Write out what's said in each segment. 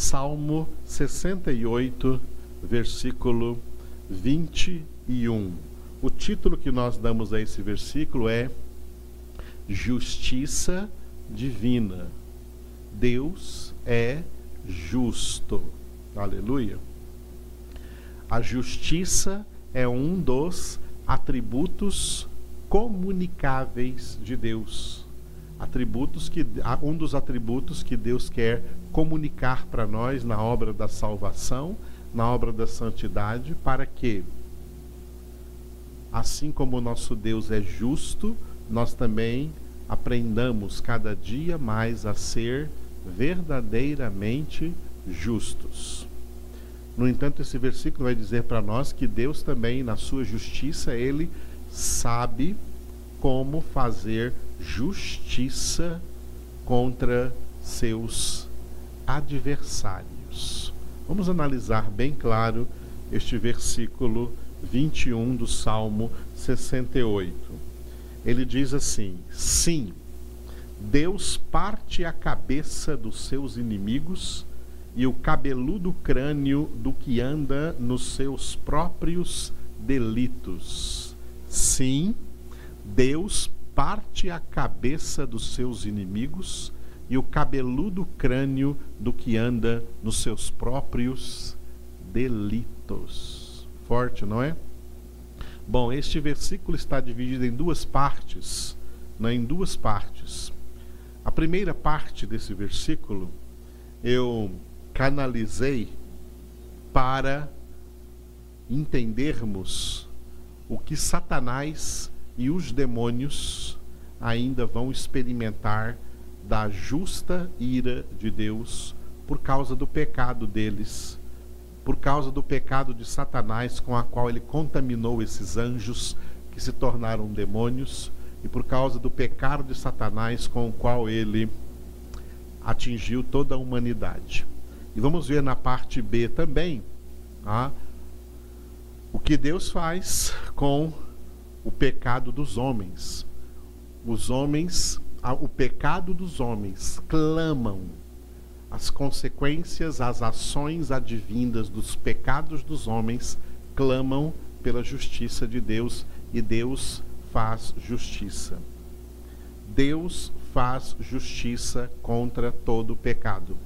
Salmo 68, versículo 21. O título que nós damos a esse versículo é Justiça Divina. Deus é justo. Aleluia. A justiça é um dos atributos comunicáveis de Deus. Atributos que um dos atributos que Deus quer comunicar para nós na obra da salvação, na obra da santidade, para que assim como o nosso Deus é justo, nós também aprendamos cada dia mais a ser verdadeiramente justos. No entanto, esse versículo vai dizer para nós que Deus também, na sua justiça, ele sabe como fazer justiça contra seus adversários. Vamos analisar bem claro este versículo 21 do Salmo 68. Ele diz assim: Sim, Deus parte a cabeça dos seus inimigos e o cabeludo crânio do que anda nos seus próprios delitos. Sim, Deus parte a cabeça dos seus inimigos e o cabeludo crânio do que anda nos seus próprios delitos. Forte, não é? Bom, este versículo está dividido em duas partes, né, em duas partes. A primeira parte desse versículo eu canalizei para entendermos o que Satanás e os demônios ainda vão experimentar da justa ira de Deus por causa do pecado deles, por causa do pecado de Satanás com a qual ele contaminou esses anjos que se tornaram demônios e por causa do pecado de Satanás com o qual ele atingiu toda a humanidade. E vamos ver na parte B também ah, o que Deus faz com o pecado dos homens. Os homens, o pecado dos homens, clamam as consequências, as ações advindas dos pecados dos homens, clamam pela justiça de Deus e Deus faz justiça. Deus faz justiça contra todo pecado.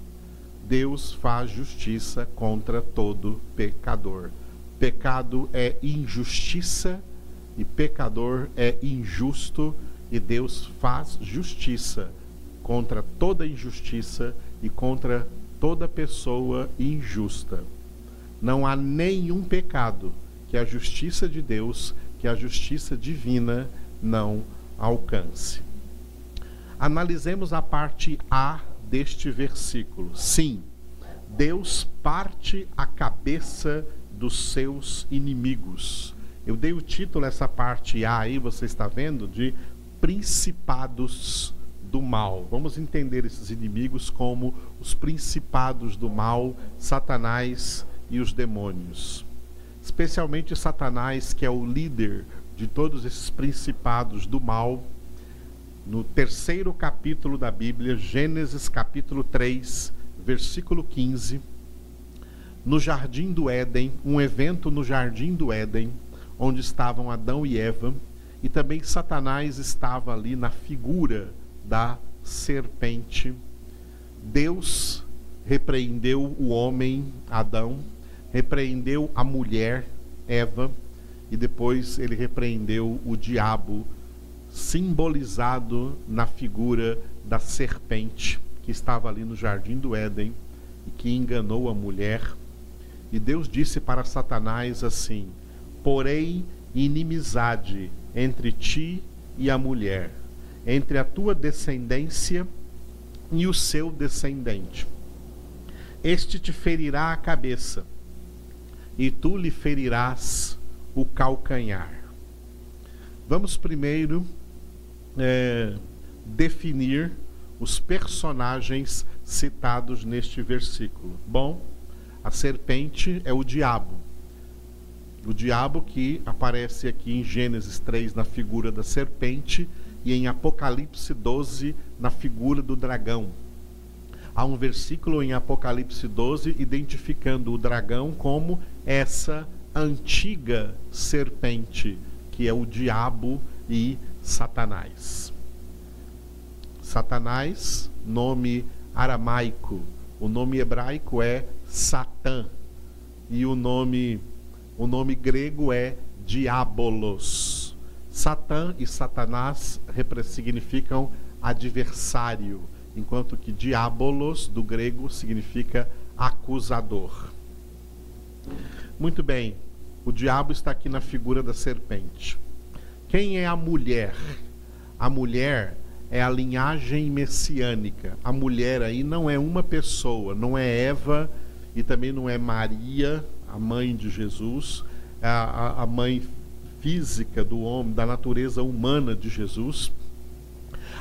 Deus faz justiça contra todo pecador. Pecado é injustiça e pecador é injusto, e Deus faz justiça contra toda injustiça e contra toda pessoa injusta. Não há nenhum pecado que a justiça de Deus, que a justiça divina não alcance. Analisemos a parte A deste versículo. Sim, Deus parte a cabeça dos seus inimigos. Eu dei o título essa parte A aí, você está vendo, de principados do mal. Vamos entender esses inimigos como os principados do mal, Satanás e os demônios. Especialmente Satanás, que é o líder de todos esses principados do mal. No terceiro capítulo da Bíblia, Gênesis capítulo 3, versículo 15, no jardim do Éden, um evento no jardim do Éden, onde estavam Adão e Eva, e também Satanás estava ali na figura da serpente. Deus repreendeu o homem, Adão, repreendeu a mulher, Eva, e depois ele repreendeu o diabo, simbolizado na figura da serpente que estava ali no jardim do Éden e que enganou a mulher. E Deus disse para Satanás assim: Porém, inimizade entre ti e a mulher, entre a tua descendência e o seu descendente. Este te ferirá a cabeça, e tu lhe ferirás o calcanhar. Vamos primeiro é, definir os personagens citados neste versículo. Bom, a serpente é o diabo. O diabo que aparece aqui em Gênesis 3 na figura da serpente e em Apocalipse 12 na figura do dragão. Há um versículo em Apocalipse 12 identificando o dragão como essa antiga serpente, que é o diabo e Satanás. Satanás, nome aramaico, o nome hebraico é Satã e o nome o nome grego é Diabolos. Satã e Satanás significam adversário, enquanto que Diabolos do grego significa acusador. Muito bem, o diabo está aqui na figura da serpente. Quem é a mulher? A mulher é a linhagem messiânica. A mulher aí não é uma pessoa, não é Eva e também não é Maria, a mãe de Jesus, a, a, mãe física do homem, da natureza humana de Jesus.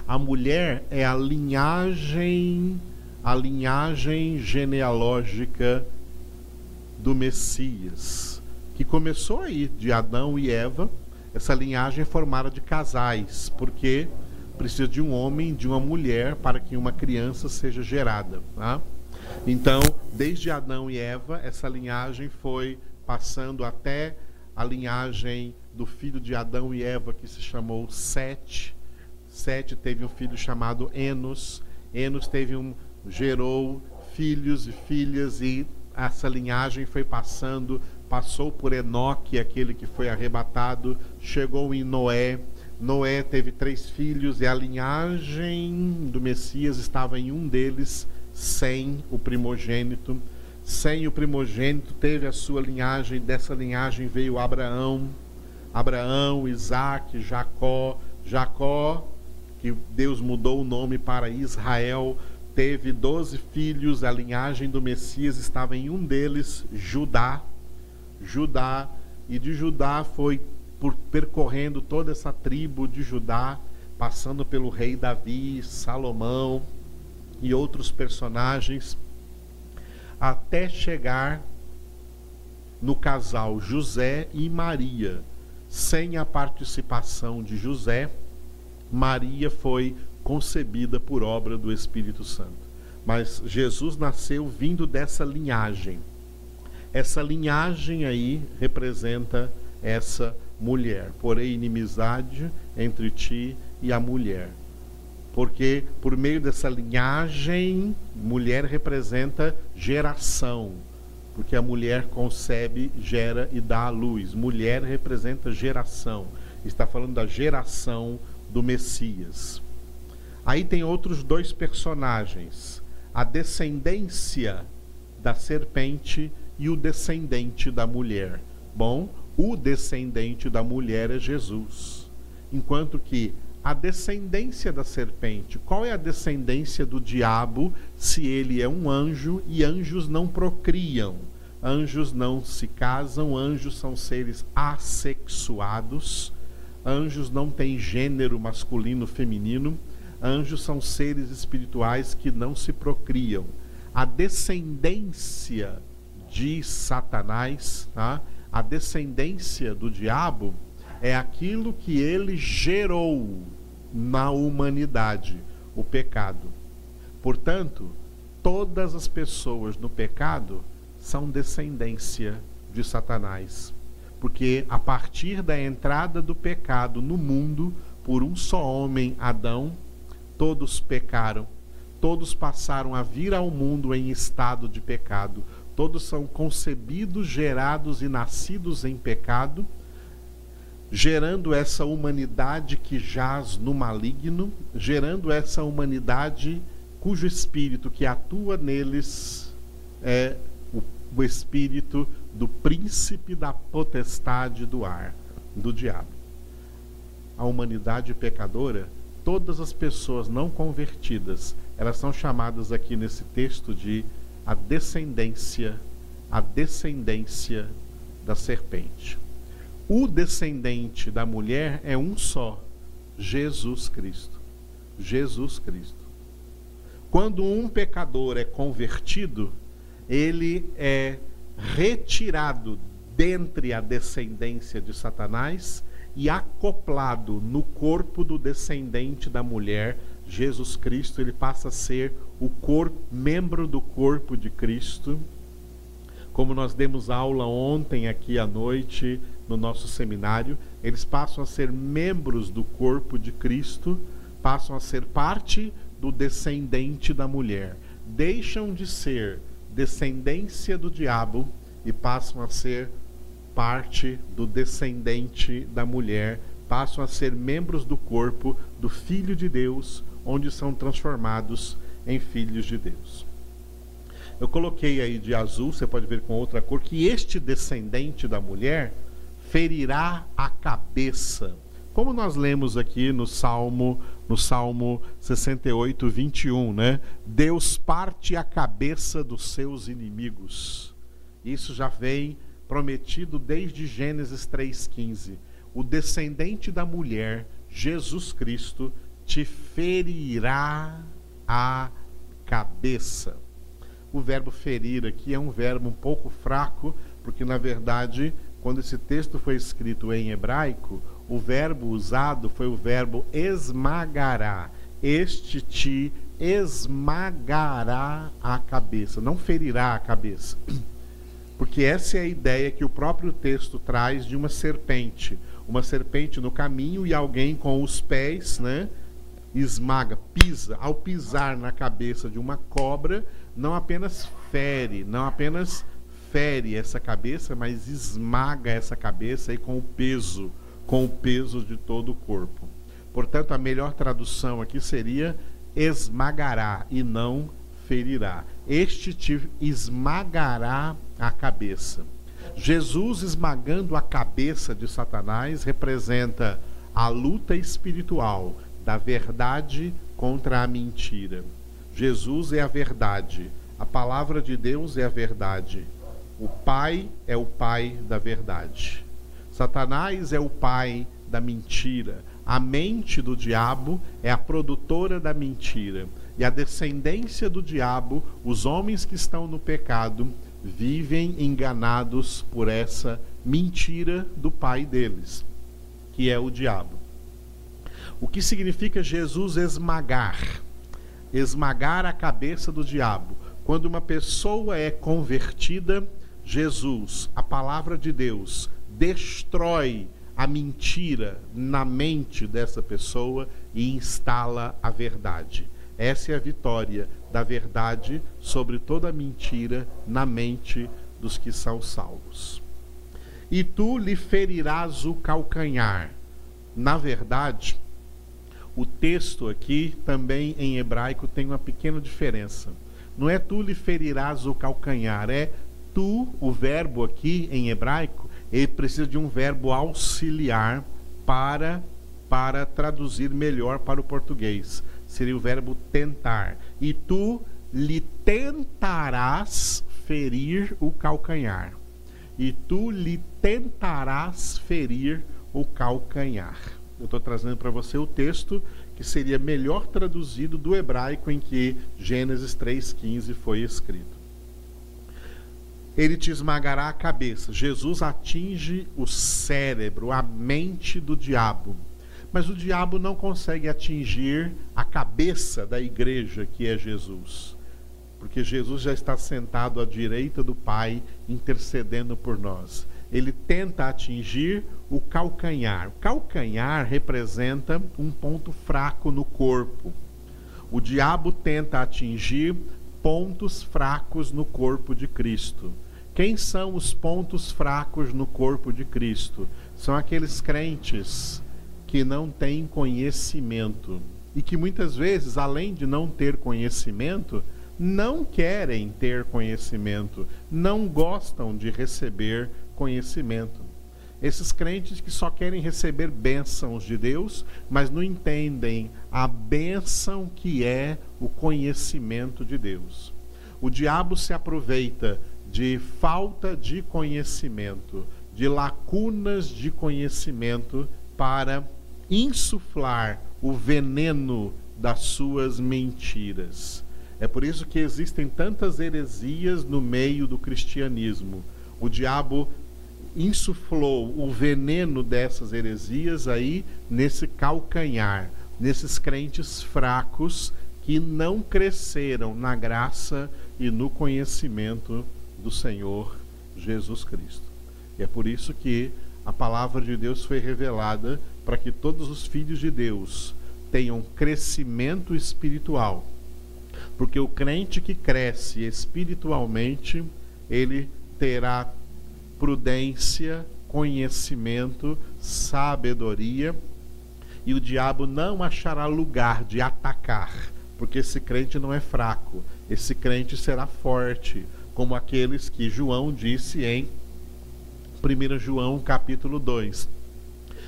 A mulher é a linhagem, a linhagem genealógica do Messias, que começou aí de Adão e Eva. Essa linhagem é formada de casais, porque precisa de um homem, de uma mulher para que uma criança seja gerada. Tá? Então, desde Adão e Eva, essa linhagem foi passando até a linhagem do filho de Adão e Eva, que se chamou Sete. Sete teve um filho chamado Enos. Enos teve um, gerou filhos e filhas, e essa linhagem foi passando, passou por Enoque, aquele que foi arrebatado, chegou em Noé. Noé teve três filhos e a linhagem do Messias estava em um deles, sem o primogênito. Sem o primogênito teve a sua linhagem, dessa linhagem veio Abraão, Abraão, Isaac, Jacó. Jacó, que Deus mudou o nome para Israel, teve doze filhos, a linhagem do Messias estava em um deles, Judá. Judá, e de Judá foi por, percorrendo toda essa tribo de Judá, passando pelo rei Davi, Salomão e outros personagens, até chegar no casal José e Maria. Sem a participação de José, Maria foi concebida por obra do Espírito Santo. Mas Jesus nasceu vindo dessa linhagem. Essa linhagem aí representa essa mulher. Porém, inimizade entre ti e a mulher. Porque por meio dessa linhagem, mulher representa geração. Porque a mulher concebe, gera e dá à luz. Mulher representa geração. Está falando da geração do Messias. Aí tem outros dois personagens: a descendência da serpente e o descendente da mulher. Bom, o descendente da mulher é Jesus. Enquanto que a descendência da serpente, qual é a descendência do diabo se ele é um anjo e anjos não procriam? Anjos não se casam, anjos são seres assexuados, anjos não têm gênero masculino feminino Anjos são seres espirituais que não se procriam. A descendência de Satanás, tá? a descendência do diabo, é aquilo que ele gerou na humanidade, o pecado. Portanto, todas as pessoas no pecado são descendência de Satanás. Porque a partir da entrada do pecado no mundo, por um só homem, Adão, todos pecaram, todos passaram a vir ao mundo em estado de pecado, todos são concebidos, gerados e nascidos em pecado, gerando essa humanidade que jaz no maligno, gerando essa humanidade cujo espírito que atua neles é o, o espírito do príncipe da potestade do ar, do diabo. A humanidade pecadora todas as pessoas não convertidas, elas são chamadas aqui nesse texto de a descendência, a descendência da serpente. O descendente da mulher é um só, Jesus Cristo. Jesus Cristo. Quando um pecador é convertido, ele é retirado dentre a descendência de Satanás e acoplado no corpo do descendente da mulher, Jesus Cristo, ele passa a ser o corpo, membro do corpo de Cristo. Como nós demos aula ontem aqui à noite no nosso seminário, eles passam a ser membros do corpo de Cristo, passam a ser parte do descendente da mulher. Deixam de ser descendência do diabo e passam a ser parte do descendente da mulher, passam a ser membros do corpo do Filho de Deus, onde são transformados em filhos de Deus. Eu coloquei aí de azul, você pode ver com outra cor, que este descendente da mulher ferirá a cabeça. Como nós lemos aqui no Salmo, no Salmo 68, 21, né? Deus parte a cabeça dos seus inimigos. Isso já vem prometido desde Gênesis 3,15. O descendente da mulher, Jesus Cristo, te ferirá a cabeça. O verbo ferir aqui é um verbo um pouco fraco, porque na verdade, quando esse texto foi escrito em hebraico, o verbo usado foi o verbo esmagará. Este te esmagará a cabeça, não ferirá a cabeça. Porque essa é a ideia que o próprio texto traz de uma serpente. Uma serpente no caminho e alguém com os pés, né? esmaga, pisa, ao pisar na cabeça de uma cobra, não apenas fere, não apenas fere essa cabeça, mas esmaga essa cabeça aí com o peso, com o peso de todo o corpo. Portanto, a melhor tradução aqui seria esmagará e não ferirá. Este te esmagará a cabeça. Jesus esmagando a cabeça de Satanás representa a luta espiritual da verdade contra a mentira. Jesus é a verdade, a palavra de Deus é a verdade. O Pai é o Pai da verdade. Satanás é o pai da mentira. A mente do diabo é a produtora da mentira. E a descendência do diabo, os homens que estão no pecado, vivem enganados por essa mentira do pai deles, que é o diabo. O que significa Jesus esmagar? Esmagar a cabeça do diabo. Quando uma pessoa é convertida, Jesus, a palavra de Deus, destrói a mentira na mente dessa pessoa e instala a verdade. Essa é a vitória da verdade sobre toda a mentira na mente dos que são salvos. E tu lhe ferirás o calcanhar. Na verdade, o texto aqui, também em hebraico, tem uma pequena diferença. Não é tu lhe ferirás o calcanhar, é tu, o verbo aqui em hebraico, ele precisa de um verbo auxiliar para para traduzir melhor para o português. Seria o verbo tentar. E tu lhe tentarás ferir o calcanhar. E tu lhe tentarás ferir o calcanhar eu estou trazendo para você o texto que seria melhor traduzido do hebraico em que Gênesis 3,15 foi escrito. Ele te esmagará a cabeça. Jesus atinge o cérebro, a mente do diabo. Mas o diabo não consegue atingir a cabeça da igreja, que é Jesus. Porque Jesus já está sentado à direita do Pai, intercedendo por nós ele tenta atingir o calcanhar. O calcanhar representa um ponto fraco no corpo. O diabo tenta atingir pontos fracos no corpo de Cristo. Quem são os pontos fracos no corpo de Cristo? São aqueles crentes que não têm conhecimento e que muitas vezes, além de não ter conhecimento, não querem ter conhecimento, não gostam de receber conhecimento. Esses crentes que só querem receber bênçãos de Deus, mas não entendem a bênção que é o conhecimento de Deus. O diabo se aproveita de falta de conhecimento, de lacunas de conhecimento, para insuflar o veneno das suas mentiras. É por isso que existem tantas heresias no meio do cristianismo. O diabo insuflou o veneno dessas heresias aí nesse calcanhar, nesses crentes fracos que não cresceram na graça e no conhecimento do Senhor Jesus Cristo. E é por isso que a palavra de Deus foi revelada para que todos os filhos de Deus tenham crescimento espiritual. Porque o crente que cresce espiritualmente, ele terá prudência, conhecimento, sabedoria, e o diabo não achará lugar de atacar, porque esse crente não é fraco, esse crente será forte, como aqueles que João disse em 1 João capítulo 2.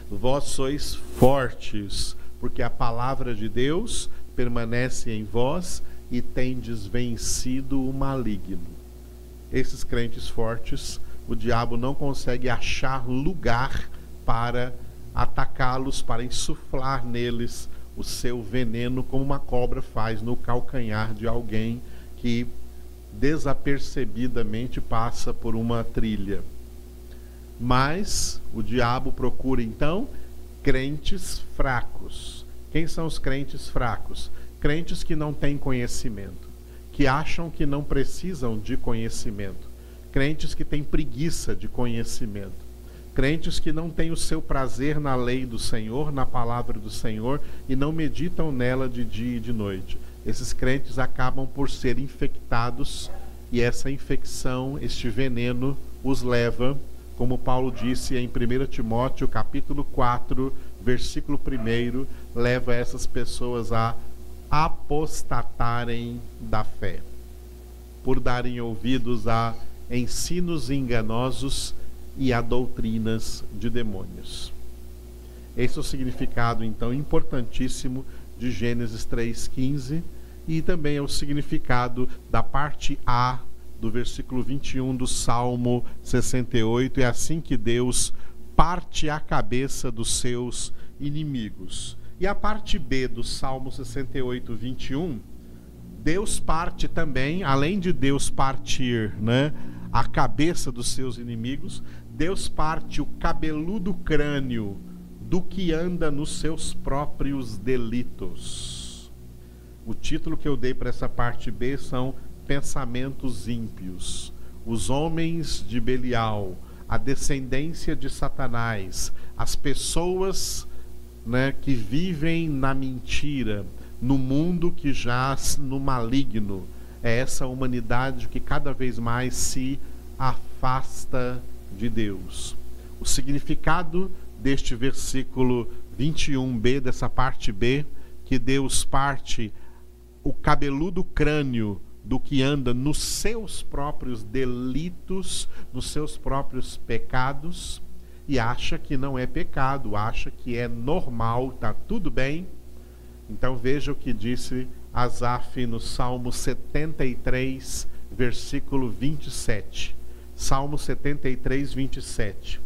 Vós sois fortes, porque a palavra de Deus permanece em vós e tendes vencido o maligno. Esses crentes fortes, o diabo não consegue achar lugar para atacá-los, para insuflar neles o seu veneno, como uma cobra faz no calcanhar de alguém que desapercebidamente passa por uma trilha. Mas o diabo procura então crentes fracos. Quem são os crentes fracos? Crentes que não têm conhecimento, que acham que não precisam de conhecimento, crentes que têm preguiça de conhecimento, crentes que não têm o seu prazer na lei do Senhor, na palavra do Senhor e não meditam nela de dia e de noite. Esses crentes acabam por ser infectados e essa infecção, este veneno, os leva como Paulo disse em 1 Timóteo, capítulo 4, versículo 1, leva essas pessoas a apostatarem da fé, por darem ouvidos a ensinos enganosos e a doutrinas de demônios. Esse é o significado, então, importantíssimo de Gênesis 3,15 e também é o significado da parte A do versículo 21 do Salmo 68. É assim que Deus parte a cabeça dos seus inimigos. E a parte B do Salmo 68, 21, Deus parte também, além de Deus partir né, a cabeça dos seus inimigos, Deus parte o cabeludo crânio do que anda nos seus próprios delitos. O título que eu dei para essa parte B são pensamentos ímpios, os homens de Belial, a descendência de Satanás, as pessoas né, que vivem na mentira, no mundo que jaz no maligno. É essa humanidade que cada vez mais se afasta de Deus. O significado deste versículo 21b, dessa parte B, que Deus parte o cabeludo crânio do que anda nos seus próprios delitos, nos seus próprios pecados e acha que não é pecado, acha que é normal, está tudo bem. Então veja o que disse Asaf no Salmo 73, versículo 27. Salmo 73, 27.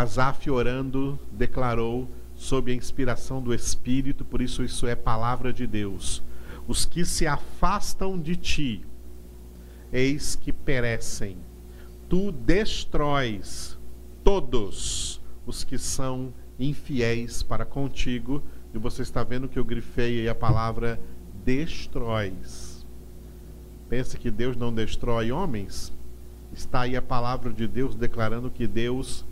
Asaf orando declarou sob a inspiração do Espírito, por isso isso é palavra de Deus os que se afastam de ti, eis que perecem. Tu destróis todos os que são infiéis para contigo. E você está vendo que eu grifei aí a palavra destróis. Pensa que Deus não destrói homens? Está aí a palavra de Deus declarando que Deus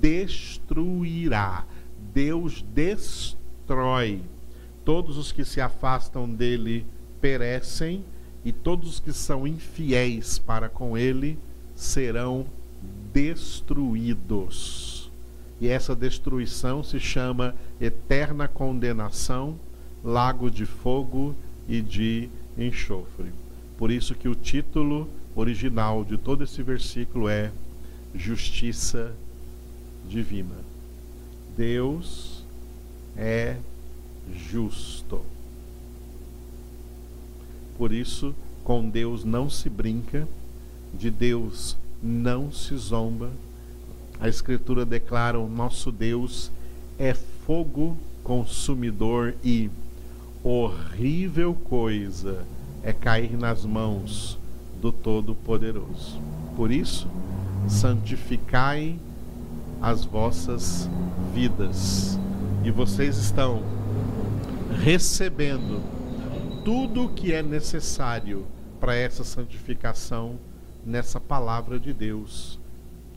destruirá. Deus destrói todos os que se afastam dele perecem, e todos os que são infiéis para com ele serão destruídos. E essa destruição se chama eterna condenação, lago de fogo e de enxofre. Por isso que o título original de todo esse versículo é Justiça Divina. Deus é justo. Por isso, com Deus não se brinca, de Deus não se zomba. A Escritura declara: o nosso Deus é fogo consumidor e horrível coisa é cair nas mãos do Todo-Poderoso. Por isso, santificai as vossas vidas. E vocês estão recebendo tudo o que é necessário para essa santificação nessa palavra de Deus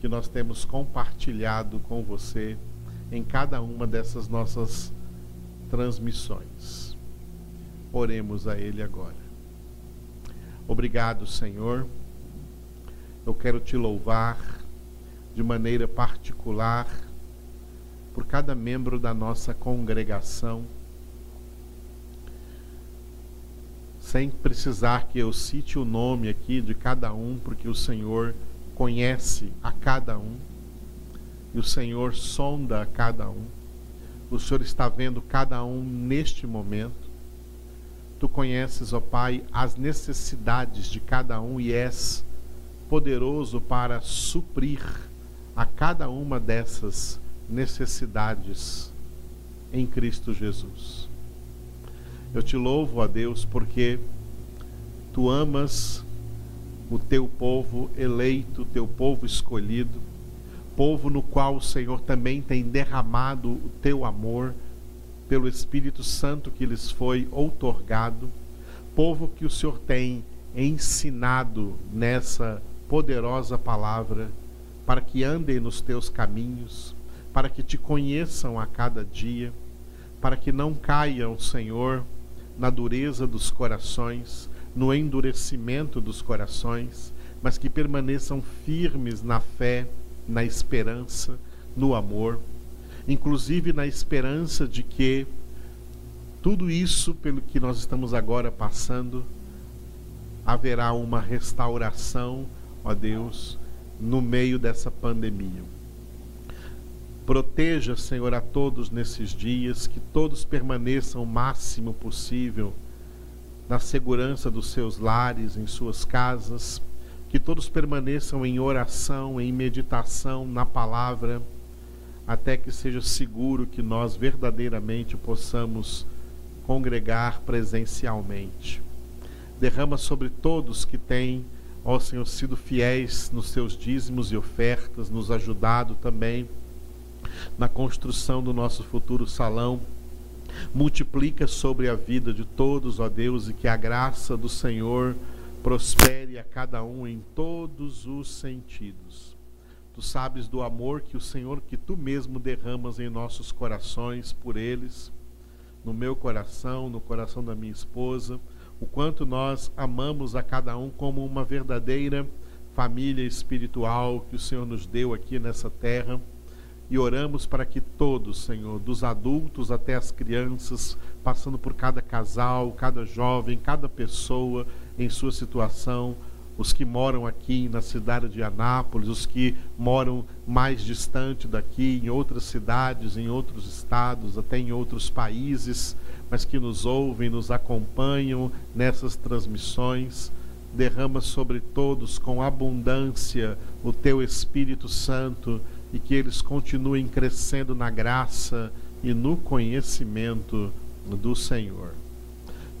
que nós temos compartilhado com você em cada uma dessas nossas transmissões. Oremos a Ele agora. Obrigado, Senhor. Eu quero te louvar de maneira particular por cada membro da nossa congregação, sem precisar que eu cite o nome aqui de cada um, porque o Senhor conhece a cada um e o Senhor sonda a cada um. O Senhor está vendo cada um neste momento. Tu conheces, ó Pai, as necessidades de cada um e és poderoso para suprir a cada uma dessas necessidades em Cristo Jesus. Eu te louvo, a Deus, porque tu amas o teu povo eleito, o teu povo escolhido, povo no qual o Senhor também tem derramado o teu amor pelo Espírito Santo que lhes foi outorgado, povo que o Senhor tem ensinado nessa poderosa palavra, para que andem nos teus caminhos, para que te conheçam a cada dia, para que não caiam, Senhor, na dureza dos corações, no endurecimento dos corações, mas que permaneçam firmes na fé, na esperança, no amor inclusive na esperança de que tudo isso pelo que nós estamos agora passando haverá uma restauração, ó Deus, no meio dessa pandemia. Proteja, Senhor, a todos nesses dias, que todos permaneçam o máximo possível na segurança dos seus lares, em suas casas, que todos permaneçam em oração, em meditação na palavra até que seja seguro que nós verdadeiramente possamos congregar presencialmente. Derrama sobre todos que têm, ó Senhor, sido fiéis nos seus dízimos e ofertas, nos ajudado também na construção do nosso futuro salão. Multiplica sobre a vida de todos, ó Deus, e que a graça do Senhor prospere a cada um em todos os sentidos Tu sabes do amor que o Senhor, que tu mesmo derramas em nossos corações por eles, no meu coração, no coração da minha esposa, o quanto nós amamos a cada um como uma verdadeira família espiritual que o Senhor nos deu aqui nessa terra. E oramos para que todos, Senhor, dos adultos até as crianças, passando por cada casal, cada jovem, cada pessoa em sua situação, os que moram aqui na cidade de Anápolis, os que moram mais distante daqui, em outras cidades, em outros estados, até em outros países, mas que nos ouvem, nos acompanham nessas transmissões. Derrama sobre todos com abundância o teu Espírito Santo e que eles continuem crescendo na graça e no conhecimento do Senhor.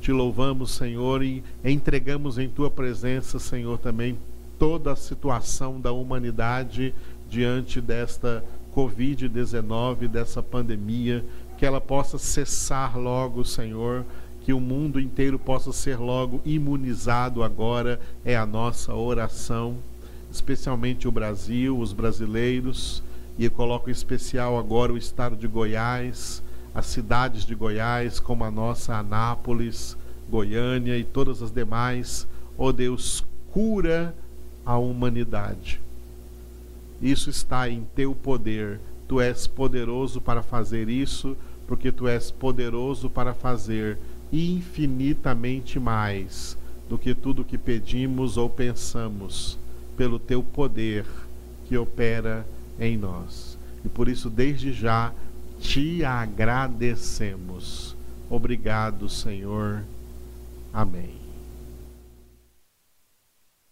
Te louvamos, Senhor, e entregamos em tua presença, Senhor, também toda a situação da humanidade diante desta Covid-19, dessa pandemia, que ela possa cessar logo, Senhor, que o mundo inteiro possa ser logo imunizado agora, é a nossa oração, especialmente o Brasil, os brasileiros, e eu coloco em especial agora o estado de Goiás, as cidades de Goiás, como a nossa Anápolis, Goiânia e todas as demais. Ó oh Deus, cura a humanidade. Isso está em teu poder. Tu és poderoso para fazer isso, porque tu és poderoso para fazer infinitamente mais do que tudo que pedimos ou pensamos, pelo teu poder que opera em nós. E por isso, desde já, te agradecemos. Obrigado, Senhor. Amém.